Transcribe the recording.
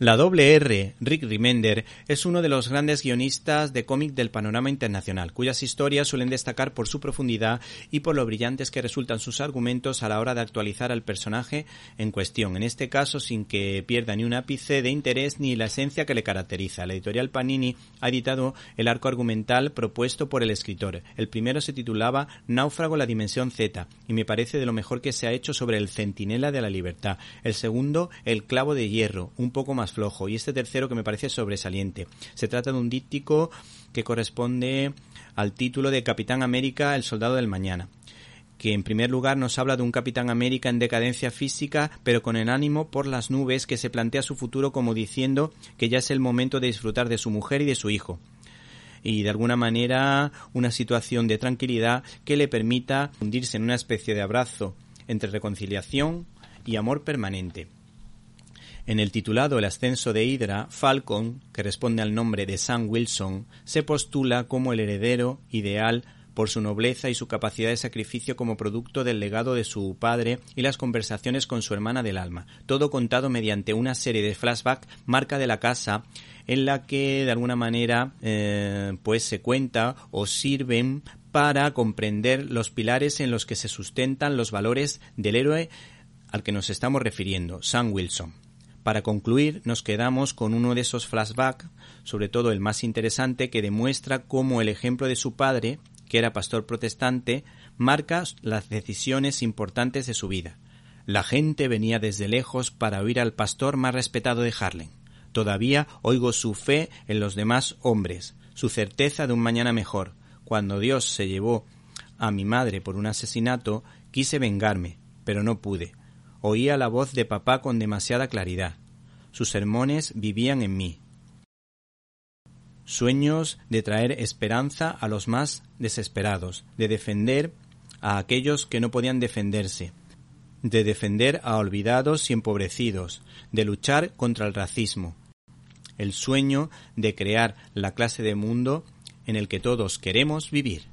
La doble R, Rick Remender, es uno de los grandes guionistas de cómic del panorama internacional, cuyas historias suelen destacar por su profundidad y por lo brillantes que resultan sus argumentos a la hora de actualizar al personaje en cuestión, en este caso sin que pierda ni un ápice de interés ni la esencia que le caracteriza. La editorial Panini ha editado el arco argumental propuesto por el escritor. El primero se titulaba Náufrago la Dimensión Z y me parece de lo mejor que se ha hecho sobre el Centinela de la Libertad. El segundo, El Clavo de Hierro, un poco más flojo y este tercero que me parece sobresaliente. Se trata de un díptico que corresponde al título de Capitán América, el Soldado del Mañana que en primer lugar nos habla de un Capitán América en decadencia física, pero con el ánimo por las nubes que se plantea su futuro como diciendo que ya es el momento de disfrutar de su mujer y de su hijo. Y de alguna manera una situación de tranquilidad que le permita hundirse en una especie de abrazo entre reconciliación y amor permanente. En el titulado El ascenso de Hydra, Falcon, que responde al nombre de Sam Wilson, se postula como el heredero ideal por su nobleza y su capacidad de sacrificio como producto del legado de su padre y las conversaciones con su hermana del alma, todo contado mediante una serie de flashbacks marca de la casa en la que de alguna manera eh, pues se cuenta o sirven para comprender los pilares en los que se sustentan los valores del héroe al que nos estamos refiriendo, Sam Wilson. Para concluir, nos quedamos con uno de esos flashbacks, sobre todo el más interesante, que demuestra cómo el ejemplo de su padre, que era pastor protestante, marca las decisiones importantes de su vida. La gente venía desde lejos para oír al pastor más respetado de Harlem. Todavía oigo su fe en los demás hombres, su certeza de un mañana mejor. Cuando Dios se llevó a mi madre por un asesinato, quise vengarme, pero no pude. Oía la voz de papá con demasiada claridad. Sus sermones vivían en mí. Sueños de traer esperanza a los más desesperados, de defender a aquellos que no podían defenderse, de defender a olvidados y empobrecidos, de luchar contra el racismo. El sueño de crear la clase de mundo en el que todos queremos vivir.